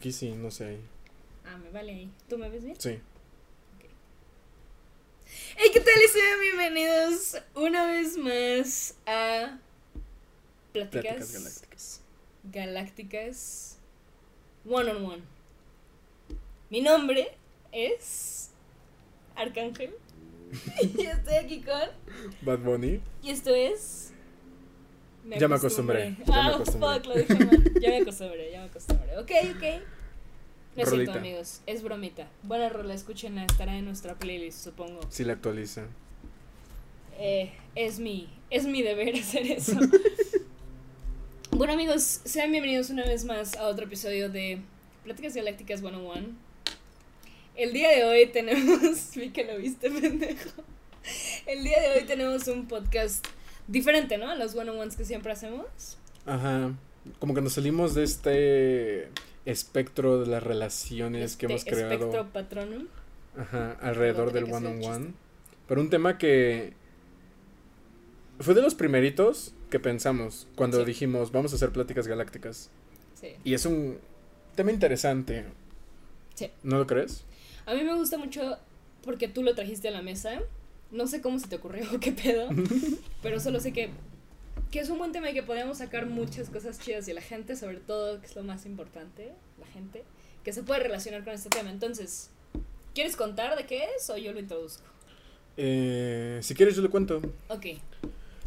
Aquí sí, no sé. ahí. Ah, me vale ahí. ¿Tú me ves bien? Sí. Hey, ¿qué tal? Y sean bienvenidos una vez más a Pláticas, Pláticas galácticas. Galácticas One on One. Mi nombre es Arcángel. y estoy aquí con. Bad Bunny. Y esto es. Ya me acostumbré, ya me acostumbré. fuck, lo dije mal. Ya me acostumbré, ya me acostumbré. Ok, ok. No es cierto, amigos. Es bromita. Buena rola, escúchenla. Estará en nuestra playlist, supongo. Sí la actualiza. Eh, es mi, es mi deber hacer eso. bueno amigos, sean bienvenidos una vez más a otro episodio de Pláticas Galácticas 101. El día de hoy tenemos, vi que lo viste pendejo. El día de hoy tenemos un podcast diferente, ¿no? A los 101s que siempre hacemos. Ajá. Como que nos salimos de este espectro de las relaciones que Este hemos creado. Espectro patronum. Ajá, alrededor del Perdón, one tenía que on one. Pero un tema que fue de los primeritos que pensamos cuando Sí. dijimos vamos a hacer pláticas galácticas. Sí. Y es un tema interesante. Sí. ¿No lo crees? A mí me gusta mucho porque tú lo trajiste a la mesa. No sé cómo se te ocurrió, qué pedo. pero solo sé que, que es un buen tema y que podríamos sacar muchas cosas chidas y la gente, sobre todo, que es lo más importante, la gente, que se puede relacionar con este tema. Entonces, ¿quieres contar de qué es o yo lo introduzco? Eh, si quieres yo le cuento. Ok.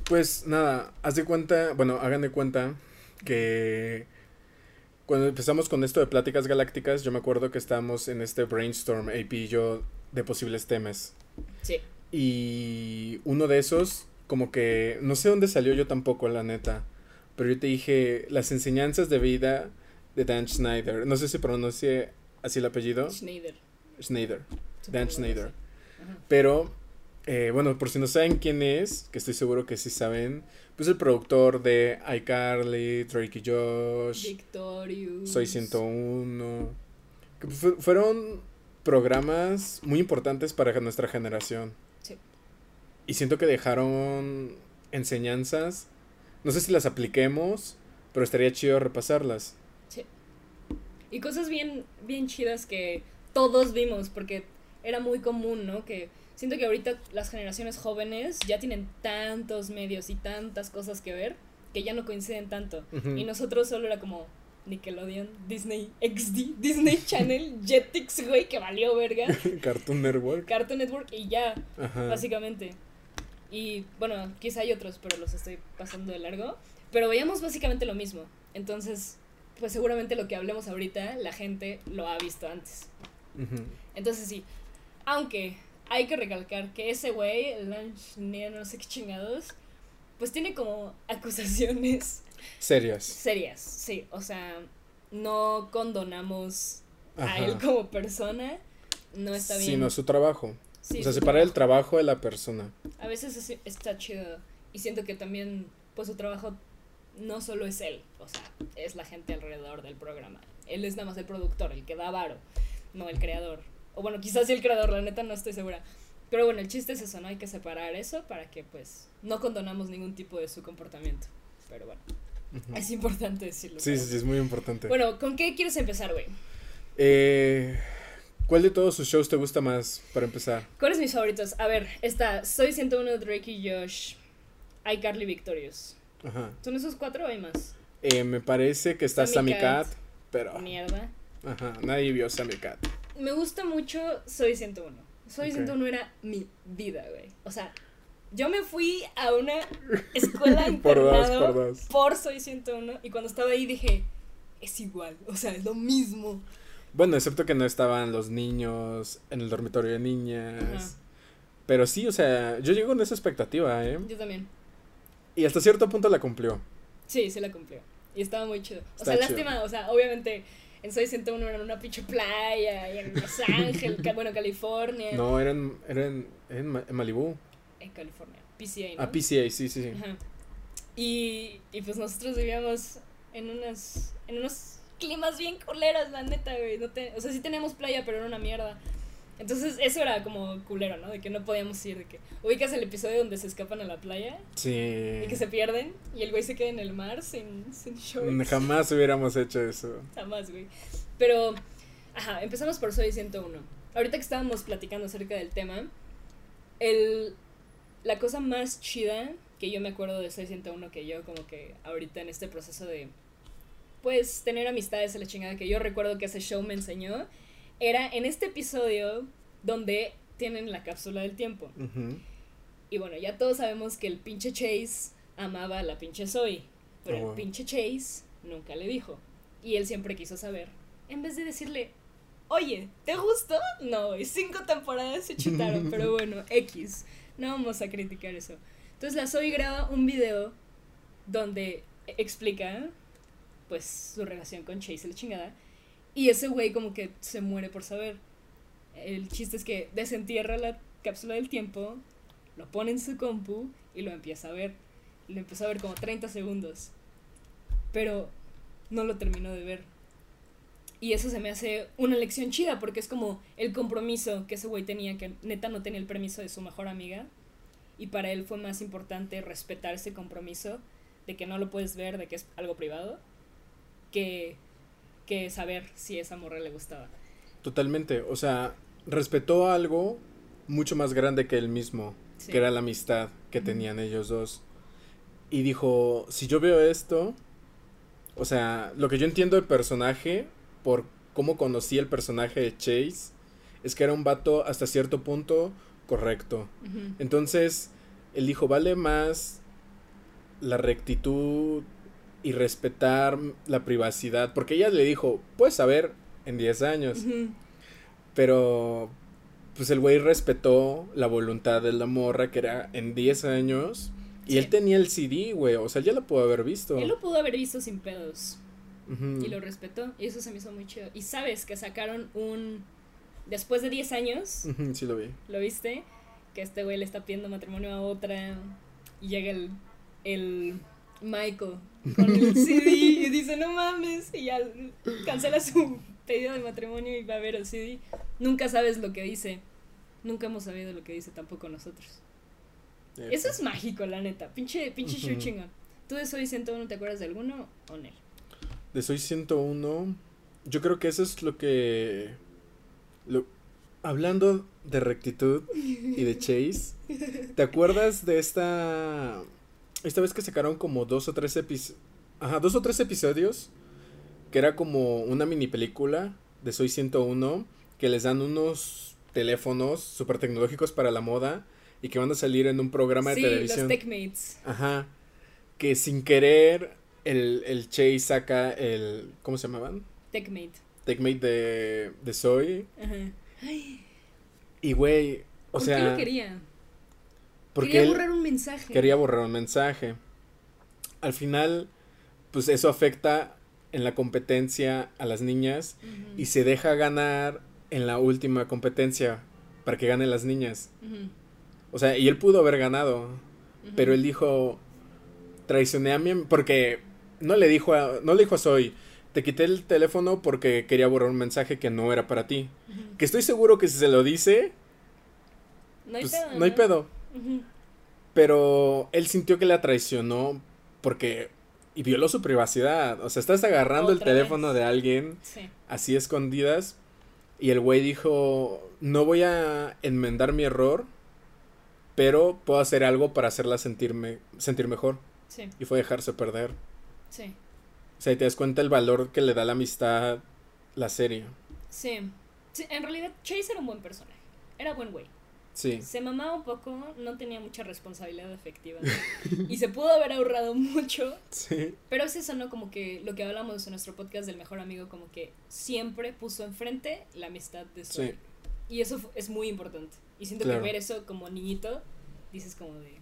Pues nada, haz de cuenta, bueno, hagan de cuenta que cuando empezamos con esto de pláticas galácticas, yo me acuerdo que estábamos en este brainstorm, AP y yo, de posibles temas. Sí. Y uno de esos, como que, no sé dónde salió yo tampoco, la neta, pero yo te dije las enseñanzas de vida de Dan Schneider. No sé si pronuncie así el apellido. Schneider. Schneider. Dan Schneider. Pero, eh, bueno, por si no saben quién es, que estoy seguro que sí saben, pues el productor de iCarly, Drake y Josh, Victorious. Soy 101, que fu- fueron programas muy importantes para nuestra generación. Sí. Y siento que dejaron enseñanzas, no sé si las apliquemos, pero estaría chido repasarlas. Y cosas bien, bien chidas que todos vimos, porque era muy común, ¿no? Que siento que ahorita las generaciones jóvenes ya tienen tantos medios y tantas cosas que ver que ya no coinciden tanto. Y nosotros solo era como Nickelodeon, Disney XD, Disney Channel, Jetix, güey, que valió verga, Cartoon Network. Cartoon Network y ya, Ajá. básicamente. Y bueno, quizá hay otros, pero los estoy pasando de largo. Pero veíamos básicamente lo mismo. Entonces, pues seguramente lo que hablemos ahorita, la gente lo ha visto antes. Entonces sí, aunque hay que recalcar que ese güey, el Lunch no sé qué chingados, pues tiene como acusaciones Serias. serias, sí. O sea, no condonamos a él como persona, no está bien. Sino su trabajo. Sí, o sea, separar el trabajo de la persona. A veces es- está chido y siento que también, pues su trabajo no solo es él, o sea, es la gente alrededor del programa. Él es nada más el productor, el que da varo, no el creador. O bueno, quizás sí el creador, la neta no estoy segura. Pero bueno, el chiste es eso, ¿no? Hay que separar eso para que pues no condonamos ningún tipo de su comportamiento. Pero bueno, es importante decirlo. Sí, pero- sí, sí, es muy importante. Bueno, ¿con qué quieres empezar, güey? Eh, ¿Cuál de todos sus shows te gusta más para empezar? ¿Cuáles mis favoritos? A ver, está Soy 101, Drake y Josh, iCarly Victorious. Ajá. ¿Son esos cuatro o hay más? Eh, me parece que está Sammy Sammy Cat, Cat. pero Mierda. ajá, nadie vio Sammy Cat. Me gusta mucho Soy 101. Soy Ok. 101 era mi vida, güey. O sea, yo me fui a una escuela Por dos, por dos. por Soy 101 y cuando estaba ahí dije, es igual, o sea, es lo mismo. Bueno, excepto que no estaban los niños en el dormitorio de niñas. Ajá. Pero sí, o sea, yo llego con esa expectativa, ¿eh? Yo también. Y hasta cierto punto la cumplió. Sí, se la cumplió. Y estaba muy chido. O sea, chido. lástima, o sea, obviamente en Soy 101 era en una pinche playa y en Los Ángeles, bueno, California. No, eran, eran en, Ma- en Malibú. En California, PCA, ¿no? A PCA, sí, sí, sí. Ajá. Y, y pues nosotros vivíamos en unas en unos climas bien culeros, la neta, güey. No te- o sea, sí teníamos playa, pero era una mierda. Entonces eso era como culero, ¿no? De que no podíamos ir, de que ubicas el episodio donde se escapan a la playa Sí. y que se pierden y el güey se queda en el mar sin, sin shorts. Jamás hubiéramos hecho eso. Jamás, güey. Pero, ajá, empezamos por Soy 101. Ahorita que estábamos platicando acerca del tema, el, la cosa más chida que yo me acuerdo de Soy 101 que yo como que ahorita en este proceso de, pues, tener amistades a la chingada que yo recuerdo que ese show me enseñó, era en este episodio donde tienen la cápsula del tiempo. Y bueno, ya todos sabemos que el pinche Chase amaba a la pinche Zoe, pero Oh. el pinche Chase nunca le dijo. Y él siempre quiso saber. En vez de decirle, oye, ¿te gustó? No, y cinco temporadas se chutaron, pero bueno, X. No vamos a criticar eso. Entonces la Zoe graba un video donde explica, pues, su relación con Chase, la chingada. Y ese güey como que se muere por saber. El chiste es que desentierra la cápsula del tiempo, lo pone en su compu y lo empieza a ver. Lo empezó a ver como 30 segundos. Pero no lo terminó de ver. Y eso se me hace una lección chida porque es como el compromiso que ese güey tenía, que neta no tenía el permiso de su mejor amiga. Y para él fue más importante respetar ese compromiso de que no lo puedes ver, de que es algo privado, que, que saber si esa morra le gustaba. Totalmente. O sea, respetó algo mucho más grande que él mismo, Sí. que era la amistad que tenían ellos dos. Y dijo, si yo veo esto, o sea, lo que yo entiendo del personaje, por cómo conocí el personaje de Chase, es que era un vato hasta cierto punto correcto. Entonces, él dijo, vale más la rectitud y respetar la privacidad, porque ella le dijo, puedes saber en 10 años, pero pues el güey respetó la voluntad de la morra que era en 10 años y Sí. él tenía el CD, güey, o sea, ya lo pudo haber visto. Él lo pudo haber visto sin pedos. Y lo respetó. Y eso se me hizo muy chido. Y sabes que sacaron un. Después de 10 años, sí lo vi. ¿lo viste? Que este güey le está pidiendo matrimonio a otra. Y llega el. El. Michael con el CD y dice: No mames. Y ya cancela su pedido de matrimonio y va a ver el CD. Nunca sabes lo que dice. Nunca hemos sabido lo que dice tampoco nosotros. Eso es mágico, la neta. Pinche, pinche Ujú. chingón. ¿Tú de Soy 101 te acuerdas de alguno o no? De Soy 101, yo creo que eso es lo que... Lo, hablando de rectitud y de Chase, ¿te acuerdas de esta... Esta vez que sacaron como dos o tres episodios... Ajá, dos o tres episodios, que era como una mini película de Soy 101, que les dan unos teléfonos súper tecnológicos para la moda y que van a salir en un programa sí, de televisión. los Techmates. Ajá. Que sin querer el, el Chase saca el. ¿Cómo se llamaban? Techmate. Techmate de, de Zoe. Ajá. Ay, Y güey. O ¿Por sea. qué lo quería? Porque quería borrar un mensaje. quería borrar un mensaje. Al final, pues eso afecta en la competencia a las niñas y se deja ganar en la última competencia para que ganen las niñas. O sea, y él pudo haber ganado. Pero él dijo, traicioné a mi... am-", Porque no le dijo a, no le dijo a Zoe, te quité el teléfono porque quería borrar un mensaje que no era para ti. Que estoy seguro que si se lo dice, No hay pues pedo. no hay pedo. Pero él sintió que la traicionó porque... Y violó su privacidad. O sea, estás agarrando el teléfono vez. de alguien Sí. así escondidas. Y el güey dijo, no voy a enmendar mi error, pero puedo hacer algo para hacerla sentirme, sentir mejor. Sí. Y fue dejarse perder. Sí. O sea, y te das cuenta el valor que le da la amistad la serie. Sí. Sí, En realidad, Chase era un buen personaje. Era buen güey. Sí. Se mamaba un poco, no tenía mucha responsabilidad afectiva. y se pudo haber ahorrado mucho. Sí. Pero es eso, ¿no? Como que lo que hablamos en nuestro podcast del mejor amigo, como que siempre puso enfrente la amistad de su Sí. Y eso es muy importante. Y siento Claro. que ver eso como niñito, dices como de...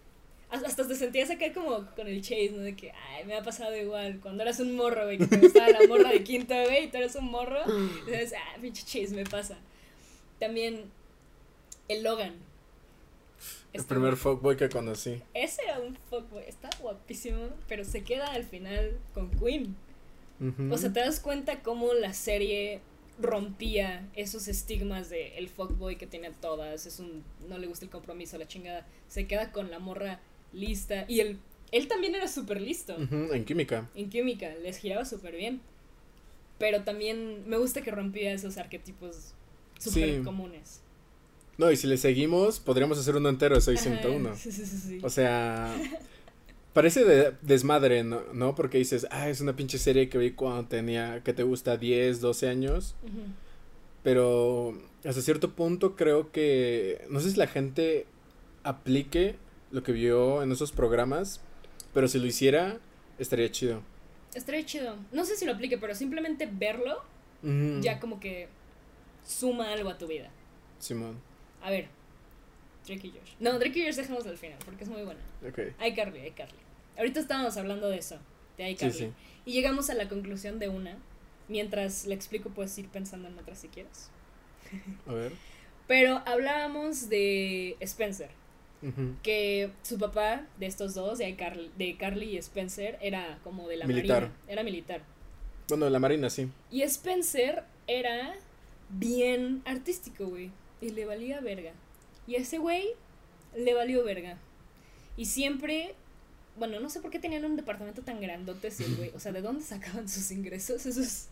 has- Hasta te sentías acá como con el Chase, ¿no? De que, ay, me ha pasado igual. Cuando eras un morro, güey, que te gustaba la morra de quinto, güey, y tú eres un morro. Dices, ah, pinche Chase, me pasa. También el Logan. El Este primer fuckboy que conocí. Ese era un fuckboy, está guapísimo, pero se queda al final con Queen. Ujú. O sea, te das cuenta cómo la serie rompía esos estigmas de el fuckboy que tiene todas, es un no le gusta el compromiso, la chingada, se queda con la morra lista y él él también era súper listo. en química. En química, les giraba súper bien. Pero también me gusta que rompía esos arquetipos súper comunes. No, y si le seguimos, podríamos hacer uno entero de Soy 101. Sí, sí, sí, O sea, parece de desmadre, ¿no? ¿no? Porque dices, ah, es una pinche serie que vi cuando tenía, que te gusta, 10, 12 años. Pero hasta cierto punto creo que, no sé si la gente aplique lo que vio en esos programas, pero si lo hiciera, estaría chido. Estaría chido. No sé si lo aplique, pero simplemente verlo ya como que suma algo a tu vida. Simón. A ver, Drake y Josh. No, Drake y Josh dejamos al final porque es muy buena. Ok. iCarly, Carly Ahorita estábamos hablando de eso, de iCarly. Sí, sí. Y llegamos a la conclusión de una. Mientras le explico, puedes ir pensando en otra si quieres. A ver. Pero hablábamos de Spencer. Que su papá de estos dos, de Carly, de Carly y Spencer, era como de la militar. marina. Era militar. Bueno, de la marina, sí. Y Spencer era bien artístico, güey. Y le valía verga. Y a ese güey le valió verga. Y siempre, bueno, no sé por qué tenían un departamento tan grandote ese güey. O sea, ¿de dónde sacaban sus ingresos? Eso es...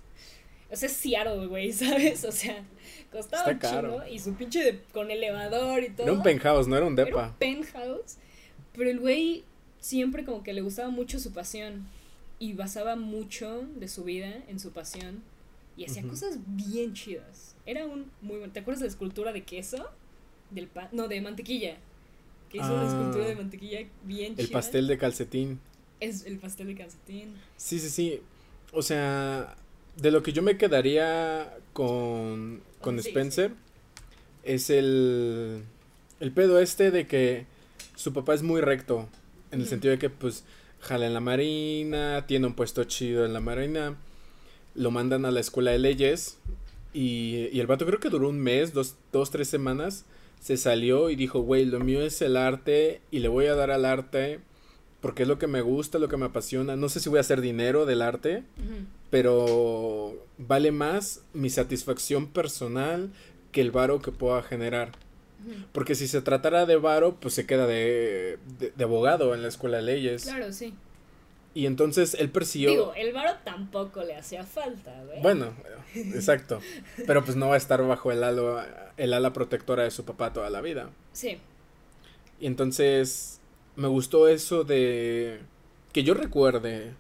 O sea, es Seattle, güey, ¿sabes? O sea, costaba un chingo. Y su pinche con elevador y todo. Era un penthouse, no era un depa. Era un penthouse. Pero el güey siempre como que le gustaba mucho su pasión. Y basaba mucho de su vida en su pasión. Y hacía cosas bien chidas. Era un muy buen. ¿Te acuerdas de la escultura de queso? Del pan. No, de mantequilla. Que hizo una escultura de ah. mantequilla bien chida. El pastel de calcetín. Es el pastel de calcetín. Sí, sí, sí. O sea, de lo que yo me quedaría con, con Spencer es el, el pedo este de que su papá es muy recto. En el sentido de que, pues, jala en la marina, tiene un puesto chido en la marina, lo mandan a la escuela de leyes y, y el vato creo que duró un mes, dos, dos, tres semanas, se salió y dijo, güey, lo mío es el arte y le voy a dar al arte porque es lo que me gusta, lo que me apasiona. No sé si voy a hacer dinero del arte, pero vale más mi satisfacción personal que el varo que pueda generar. Porque si se tratara de varo, pues se queda de, de, abogado en la escuela de leyes. Claro, sí. Y entonces él persiguió. Digo, el varo tampoco le hacía falta. Bueno, exacto. Pero pues no va a estar bajo el ala, el ala protectora de su papá toda la vida. Sí. Y entonces me gustó eso de. Que yo recuerde.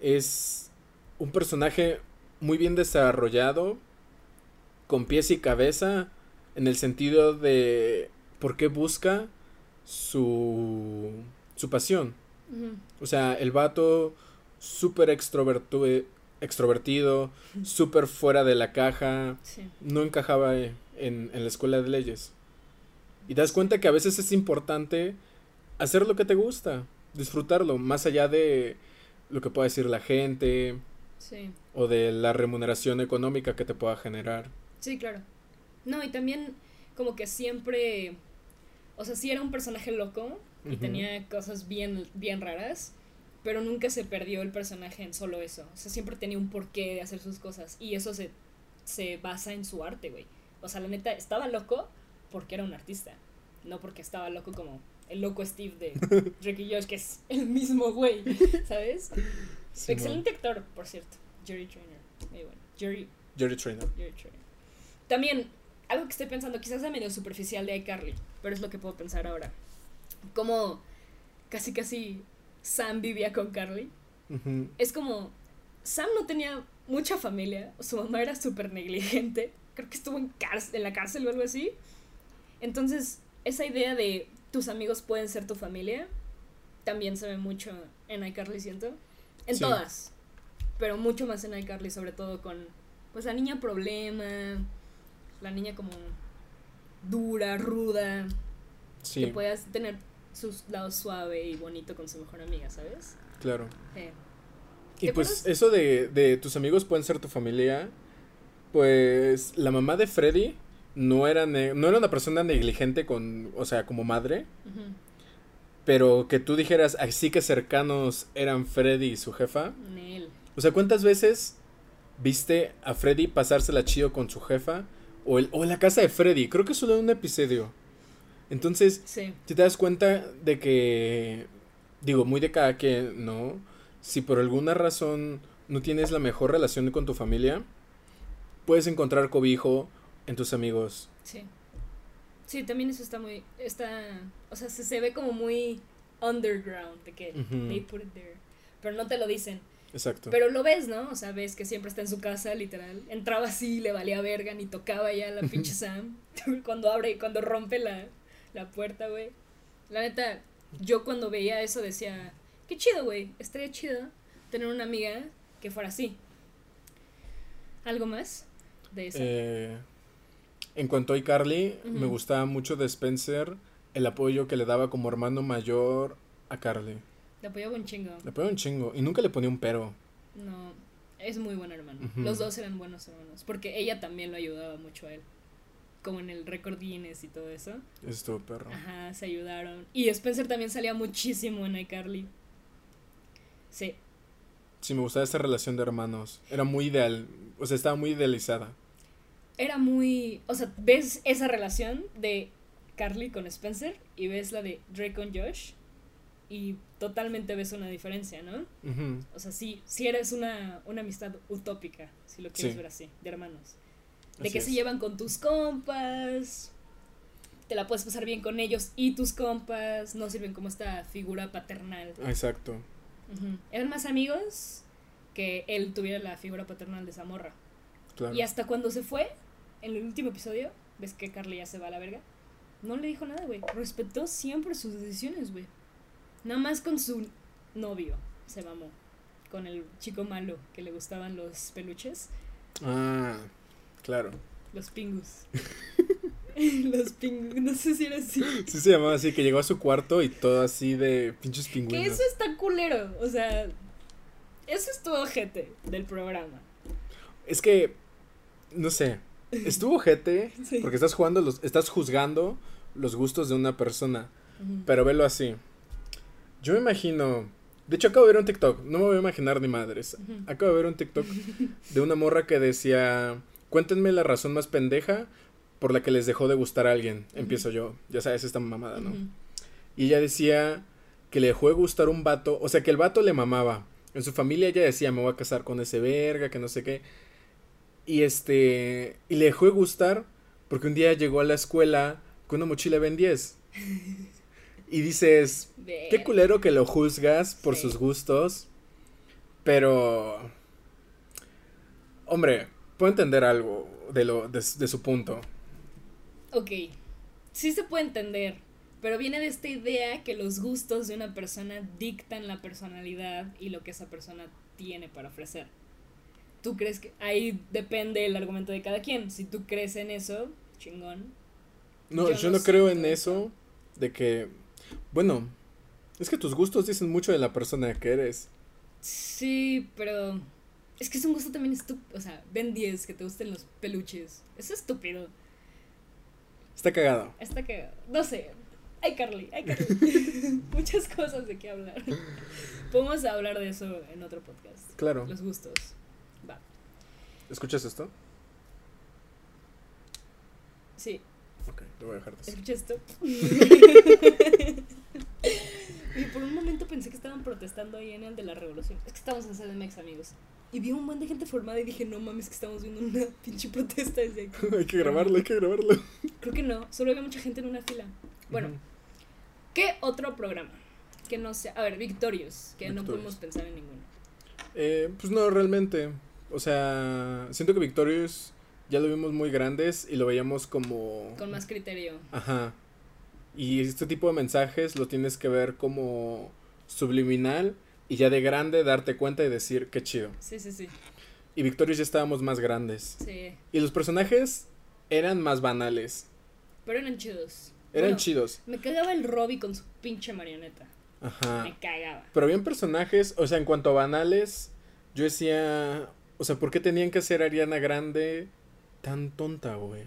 Es un personaje muy bien desarrollado, con pies y cabeza, en el sentido de por qué busca su, su pasión. O sea, el vato súper extrovertido, súper fuera de la caja, no encajaba en, en la escuela de leyes. Y das cuenta que a veces es importante hacer lo que te gusta, disfrutarlo, más allá de lo que pueda decir la gente, o de la remuneración económica que te pueda generar. Sí, claro. No, y también como que siempre, o sea, sí era un personaje loco y tenía cosas bien, bien raras, pero nunca se perdió el personaje en solo eso. O sea, siempre tenía un porqué de hacer sus cosas y eso se, se basa en su arte, güey. O sea, la neta, estaba loco porque era un artista, no porque estaba loco como el loco Steve de Ricky Josh, que es el mismo güey, ¿sabes? Excelente actor, por cierto. Jerry Trainer. Muy bueno. Jerry, Jerry Trainer. Jerry Trainer. También, algo que estoy pensando, quizás es medio superficial de iCarly, pero es lo que puedo pensar ahora. Como casi casi Sam vivía con Carly. Es como, Sam no tenía mucha familia, su mamá era súper negligente, creo que estuvo en, en la cárcel o algo así. Entonces, esa idea de tus amigos pueden ser tu familia, también se ve mucho en iCarly, siento. En todas. Pero mucho más en iCarly, sobre todo con pues la niña problema, la niña como dura, ruda. Que puedas tener sus lados suave y bonito con su mejor amiga, ¿sabes? Claro. Y pues eso de, de tus amigos pueden ser tu familia. Pues la mamá de Freddy no era, no era una persona negligente con, o sea, como madre. Pero que tú dijeras así que cercanos eran Freddy y su jefa. O sea, ¿cuántas veces viste a Freddy pasársela chido con su jefa. O, el, o la casa de Freddy. Creo que solo en un episodio. Entonces, Sí. si te das cuenta de que, digo, muy de cada quien, ¿no? Si por alguna razón no tienes la mejor relación con tu familia, puedes encontrar cobijo en tus amigos. Sí. Sí, también eso está muy. Está. O sea, se, se ve como muy underground de que they put it there. Pero no te lo dicen. Exacto. Pero lo ves, ¿no? O sea, ves que siempre está en su casa, literal. Entraba así, le valía verga, ni tocaba ya la pinche Sam. cuando abre, cuando rompe la, la puerta, güey. La neta, yo cuando veía eso decía, qué chido, güey. Estaría chido tener una amiga que fuera así. ¿Algo más de eso? Eh, en cuanto a iCarly, me gustaba mucho de Spencer el apoyo que le daba como hermano mayor a Carly. Te apoyaba un chingo. Le ponía un chingo y nunca le ponía un pero. No, es muy buen hermano. Los dos eran buenos hermanos. Porque ella también lo ayudaba mucho a él. Como en el récord Guinness y todo eso. Estuvo perro. Ajá, se ayudaron. Y Spencer también salía muchísimo en iCarly. Sí, Sí, me gustaba esa relación de hermanos. Era muy ideal. O sea, estaba muy idealizada. era muy. O sea, ves esa relación de Carly con Spencer y ves la de Drake con Josh. Y totalmente ves una diferencia, ¿no? Ujú. O sea, sí, sí eres una, una amistad utópica, si lo quieres Sí. ver así, de hermanos. De Así que es. se llevan con tus compas, te la puedes pasar bien con ellos y tus compas, no sirven como esta figura paternal. Exacto. Eran más amigos que él tuviera la figura paternal de esa morra. Claro. Y hasta cuando se fue, en el último episodio, ves que Carly ya se va a la verga, no le dijo nada, güey. Respetó siempre sus decisiones, güey. Nada más con su novio se mamó. Con el chico malo que le gustaban los peluches, Ah, claro. los pingus. los pingus, no sé si era así. Sí se llamaba así, que llegó a su cuarto y todo así de pinches Que pingüinos. eso está culero, o sea, eso es todo ojete del programa. Es que, no sé, estuvo gente Sí. porque estás jugando, los, estás juzgando los gustos de una persona. Pero velo así. Yo me imagino. De hecho, acabo de ver un TikTok. No me voy a imaginar ni madres. Acabo de ver un TikTok de una morra que decía: Cuéntenme la razón más pendeja por la que les dejó de gustar a alguien. Empiezo yo. Ya sabes, esta mamada, ¿no? Y ella decía que le dejó de gustar un vato. O sea, que el vato le mamaba. En su familia ella decía: Me voy a casar con ese verga, que no sé qué. Y este. Y le dejó de gustar porque un día llegó a la escuela con una mochila Ben 10. Y dices. Qué culero que lo juzgas por Sí. sus gustos. Pero. Hombre, puedo entender algo de, lo, de, de su punto. Ok, sí se puede entender, pero viene de esta idea que los gustos de una persona dictan la personalidad y lo que esa persona tiene para ofrecer. ¿Tú crees que ahí depende el argumento de cada quien? Si tú crees en eso, chingón. No, Yo yo, no no, creo en eso. De que. Bueno, es que tus gustos dicen mucho de la persona que eres. Sí, pero es que es un gusto también estúpido. O sea, ven 10 que te gusten los peluches. Es estúpido. Está cagado. Está que, no sé. Ay, Carly, ay, Carly. Muchas cosas de qué hablar. Podemos hablar de eso en otro podcast. Claro. Los gustos. Va. ¿Escuchas esto? Sí, Ok, te voy a dejar de escuché esto. y por un momento pensé que estaban protestando ahí en el de la revolución. Es que estamos en CDMX, amigos. Y vi un buen de gente formada y dije, no mames, que estamos viendo una pinche protesta desde aquí. hay que grabarlo, hay que grabarlo. Creo que no, solo había mucha gente en una fila. Bueno. ¿qué otro programa? Que no sea. A ver, Victorious, que no podemos pensar en ninguno. Eh, pues no, realmente. O sea, siento que Victorious ya lo vimos muy grandes y lo veíamos como... Con más criterio. Ajá. Y este tipo de mensajes lo tienes que ver como subliminal y ya de grande darte cuenta y decir qué chido. Sí, sí, sí. Y Victorious ya estábamos más grandes. Sí. Y los personajes eran más banales. Pero eran chidos. Eran Bueno, chidos. Me cagaba el Robbie con su pinche marioneta. Ajá. Me cagaba. Pero bien personajes, o sea, en cuanto a banales, yo decía, o sea, ¿por qué tenían que ser Ariana Grande tan tonta, güey?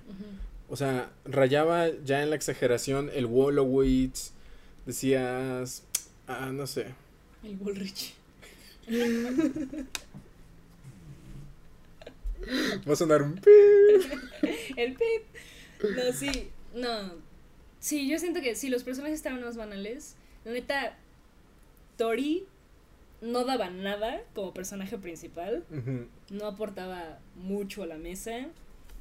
O sea, rayaba ya en la exageración el Wolowitz, decías, ah, no sé. El Bullrich. Va a sonar un pip. El pip. No, sí. No. Sí, yo siento que si los personajes estaban más banales. La neta, Tori no daba nada como personaje principal. No aportaba mucho a la mesa.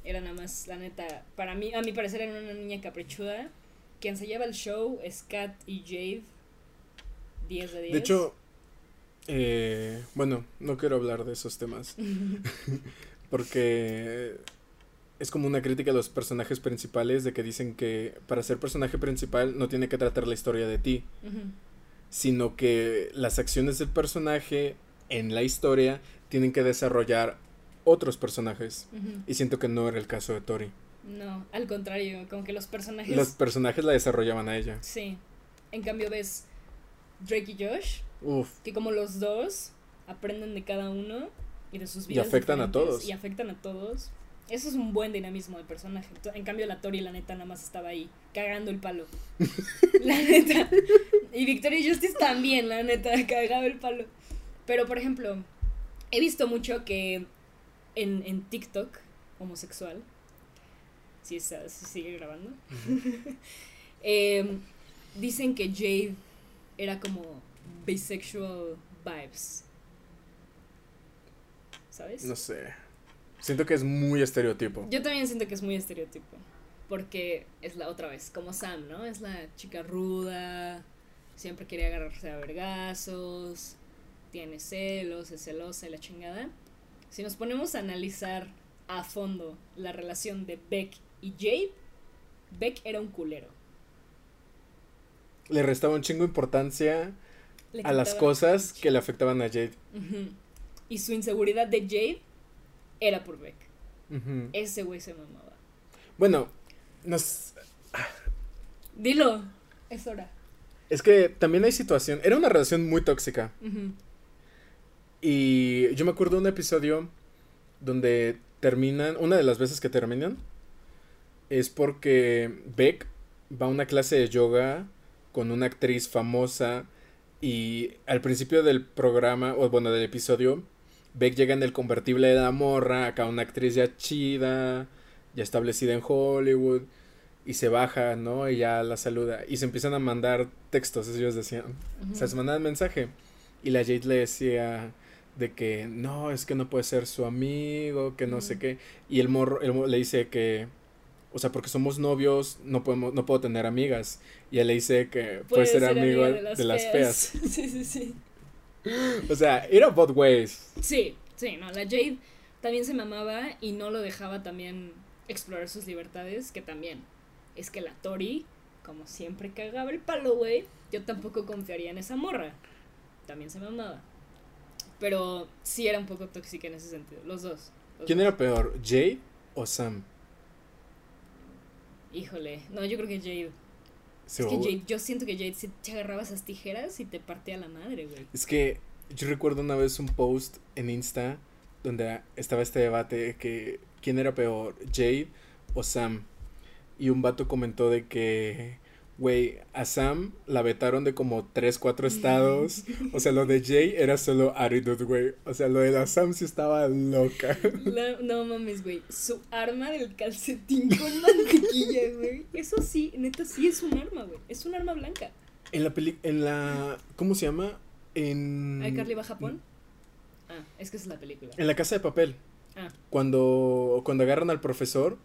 Era nada más, la neta, para mí, a mi parecer era una niña caprichuda. Quien se lleva el show es Kat y Jade. 10 de 10. De hecho, eh, bueno, no quiero hablar de esos temas. Porque es como una crítica a los personajes principales de que dicen que para ser personaje principal no tiene que tratar la historia de ti, sino que las acciones del personaje en la historia tienen que desarrollar otros personajes. Y siento que no era el caso de Tori. No, al contrario, como que los personajes. Los personajes la desarrollaban a ella. Sí. En cambio ves Drake y Josh, Uf, que como los dos aprenden de cada uno y de sus Y vidas. afectan a todos. Y afectan a todos. Eso es un buen dinamismo del personaje. En cambio la Tori, la neta, nada más estaba ahí, cagando el palo. la neta. Y Victoria Justice también, la neta, cagaba el palo. Pero, por ejemplo, he visto mucho que en, en TikTok, homosexual, si, está- si sigue grabando, eh, dicen que Jade era como bisexual vibes. ¿Sabes? no sé. Siento que es muy estereotipo. Yo también siento que es muy estereotipo. Porque es la otra vez, como Sam, ¿no? Es la chica ruda, siempre quiere agarrarse a vergazos, tiene celos, es celosa y la chingada. Si nos ponemos a analizar a fondo la relación de Beck y Jade, Beck era un culero. Le restaba un chingo de importancia a las cosas que le afectaban a Jade. Y su inseguridad de Jade era por Beck. Ese güey se mamaba. Bueno, nos, Dilo, es hora. es que también hay situación. Era una relación muy tóxica. Y yo me acuerdo de un episodio donde terminan, una de las veces que terminan, es porque Beck va a una clase de yoga con una actriz famosa y al principio del programa, o bueno, del episodio, Beck llega en el convertible de la morra, acá una actriz ya chida, ya establecida en Hollywood, y se baja, ¿no? Y ya la saluda, y se empiezan a mandar textos, ellos decían, o sea, se mandaban mensaje. Y la Jade le decía de que no, es que no puede ser su amigo, que no sé qué. Y el morro, el morro le dice que, o sea, porque somos novios, no podemos, no puedo tener amigas. Y él le dice que puede, ser, amigo de las, feas. sí, sí, sí. O sea, era both ways. Sí, sí, no, la Jade también se mamaba y no lo dejaba también explorar sus libertades, que también. Es que la Tori, como siempre cagaba el palo, güey, yo tampoco confiaría en esa morra. También se mamaba. Pero sí era un poco tóxica en ese sentido, los dos. los ¿Quién dos. era peor, Jade o Sam? Híjole, no, yo creo que Jade. Sí, es que Jade, yo siento que Jade se te agarraba esas tijeras y te partía la madre, güey. Es que yo recuerdo una vez un post en Insta donde estaba este debate de que quién era peor, Jade o Sam. Y un vato comentó de que, güey, a Sam la vetaron de como 3, 4 estados. O sea, lo de Jade era solo attitude, güey. O sea, lo de la Sam sí estaba loca. La- no mames, güey. Su arma del calcetín con mantequilla, güey. Eso sí, neta, sí es un arma, güey. Es un arma blanca. En la peli, en la, ¿cómo se llama? En... ¿Ay, va a Japón? Ah, es que esa es la película. En la casa de papel. Ah, Cuando, cuando agarran al profesor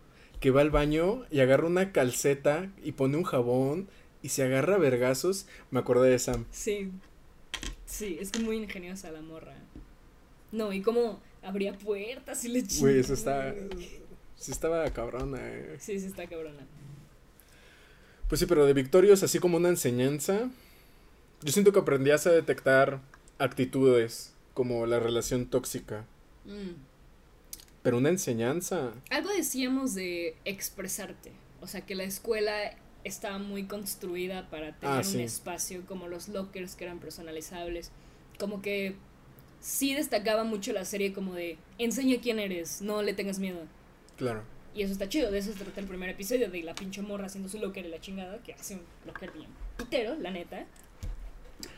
que va al baño y agarra una calceta y pone un jabón y se agarra a vergazos, me acordé de Sam. sí. Sí, es que muy ingeniosa la morra. No, y cómo abría puertas y le Güey, eso está. Sí estaba cabrona. eh. Sí, sí está cabrona. Pues sí, pero de Victorios, así como una enseñanza, yo siento que aprendías a detectar actitudes como la relación tóxica. Mm. Pero una enseñanza. Algo decíamos de expresarte. O sea, que la escuela estaba muy construida para tener Ah, un sí. espacio como los lockers que eran personalizables. Como que sí destacaba mucho la serie como de enseña quién eres, no le tengas miedo. Claro. Y eso está chido, de eso se trata el primer episodio, de la pinche morra haciendo su locker y la chingada, que hace un locker bien pitero, la neta.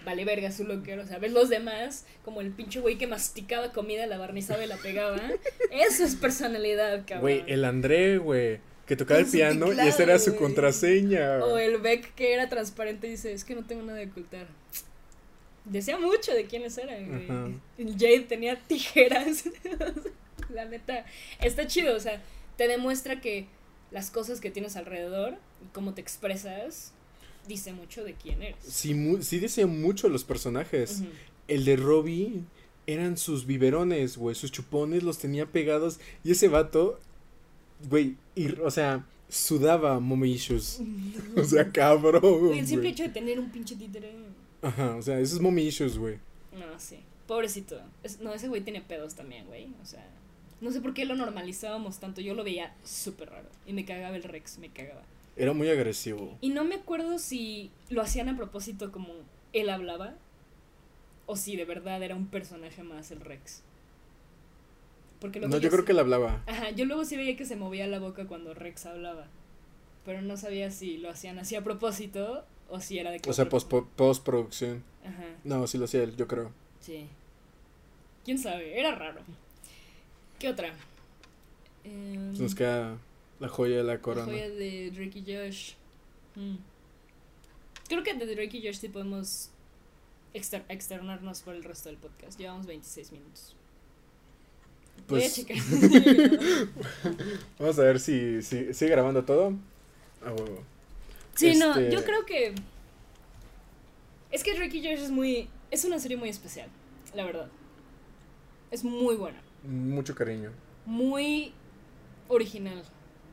Vale verga su locker, o sea, ves los demás, como el pinche güey que masticaba comida, la barnizaba y la pegaba. Eso es personalidad, cabrón. Güey, el André, güey, que tocaba el piano y esa era su contraseña. O el Beck que era transparente y dice, es que no tengo nada de ocultar. Decía mucho de quiénes eran, güey. Ajá. Jade tenía tijeras. La neta, está chido, o sea, te demuestra que las cosas que tienes alrededor y cómo te expresas dice mucho de quién eres. Sí, mu- sí decían mucho los personajes. El de Robbie eran sus biberones, güey. Sus chupones los tenía pegados. Y ese vato, güey, o sea, sudaba mommy issues. O sea, cabrón. Güey, el simple hecho de tener un pinche títere. Ajá, o sea, esos mommy issues, güey. No, sí. Pobrecito. Es- no, ese güey tiene pedos también, güey. O sea, no sé por qué lo normalizábamos tanto. Yo lo veía súper raro. Y me cagaba el Rex, me cagaba. Era muy agresivo. Y no me acuerdo si lo hacían a propósito como él hablaba. O si de verdad era un personaje más el Rex. Porque lo No, yo creo que él hablaba. Ajá, yo luego sí veía que se movía la boca cuando Rex hablaba. Pero no sabía si lo hacían así a propósito o si era de que O sea, post- postproducción. Ajá, No, sí lo hacía él, yo creo. sí. ¿Quién sabe? Era raro. ¿Qué otra? Em, nos queda la joya de la la corona. joya de Drake y Josh. Mm. Creo que de Drake y Josh sí podemos exter- externarnos por el resto del podcast. Llevamos 26 minutos. Voy a Pues-. Vamos a ver si, si sigue grabando todo. Huevo. Sí, no, Este- yo creo que. Es que Drake y Josh es muy. Es una serie muy especial, la verdad. Es muy buena. Mucho cariño. Muy original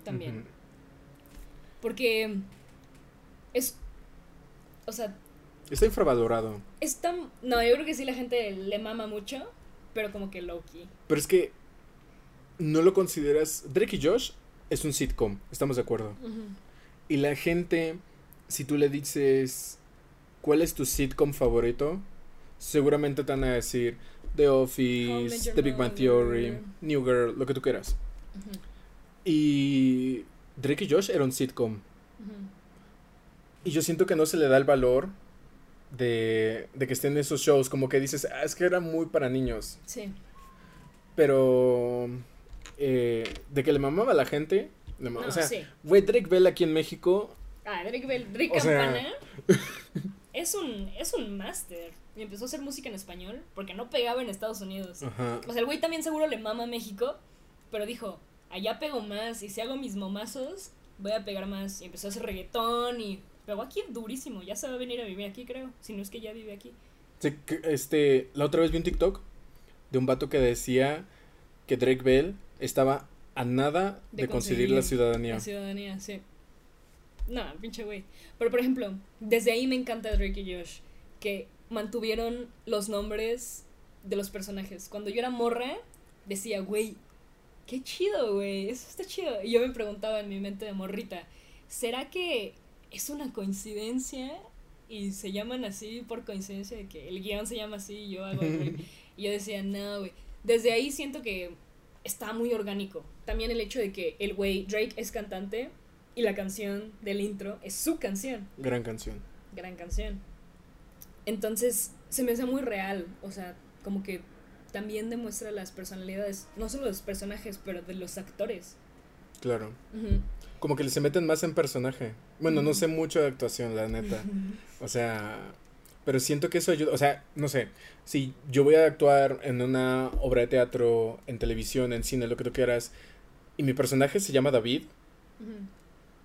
también. Porque. Es. O sea, Está infravalorado. es tan. No, yo creo que sí la gente le mama mucho, pero como que low-key. Pero es que no lo consideras. Drake y Josh es un sitcom, estamos de acuerdo. Y la gente, si tú le dices cuál es tu sitcom favorito, seguramente te van a decir The Office, The Big Bang. Theory, New Girl, lo que tú quieras. Ujú, Y Drake y Josh era un sitcom. Y yo siento que no se le da el valor de, de que estén en esos shows. Como que dices, ah, es que era muy para niños. Sí. Pero eh, de que le mamaba a la gente. le No, o sea, sí. güey, Drake Bell aquí en México. Ah, Drake Bell, Drake sea- Campana es un, es un máster. Y empezó a hacer música en español porque no pegaba en Estados Unidos. Ajá. O sea, el güey también seguro le mama a México, pero dijo, allá pego más y si hago mis momazos, voy a pegar más. Y empezó a hacer reggaetón y pegó aquí durísimo. Ya se va a venir a vivir aquí, creo. Si no es que ya vive aquí. Sí, este, la otra vez vi un TikTok de un vato que decía que Drake Bell estaba a nada de, De conseguir, conseguir la ciudadanía. La ciudadanía, sí. No, pinche güey. Pero por ejemplo, desde ahí me encanta Drake y Josh, que mantuvieron los nombres de los personajes. Cuando yo era morra, decía, güey, qué chido, güey, eso está chido. Y yo me preguntaba en mi mente de morrita, ¿será que es una coincidencia? Y se llaman así por coincidencia de que el guion se llama así y yo hago el Y yo decía, no, güey. Desde ahí siento que está muy orgánico. También el hecho de que el güey Drake es cantante y la canción del intro es su canción. Gran canción. Gran canción. Entonces se me hace muy real. O sea, como que también demuestra las personalidades, no solo de los personajes, pero de los actores. Claro. Como que se meten más en personaje. Bueno, no sé mucho de actuación, la neta. O sea, pero siento que eso ayuda. O sea, no sé. Si yo voy a actuar en una obra de teatro, en televisión, en cine, lo que tú quieras, y mi personaje se llama David,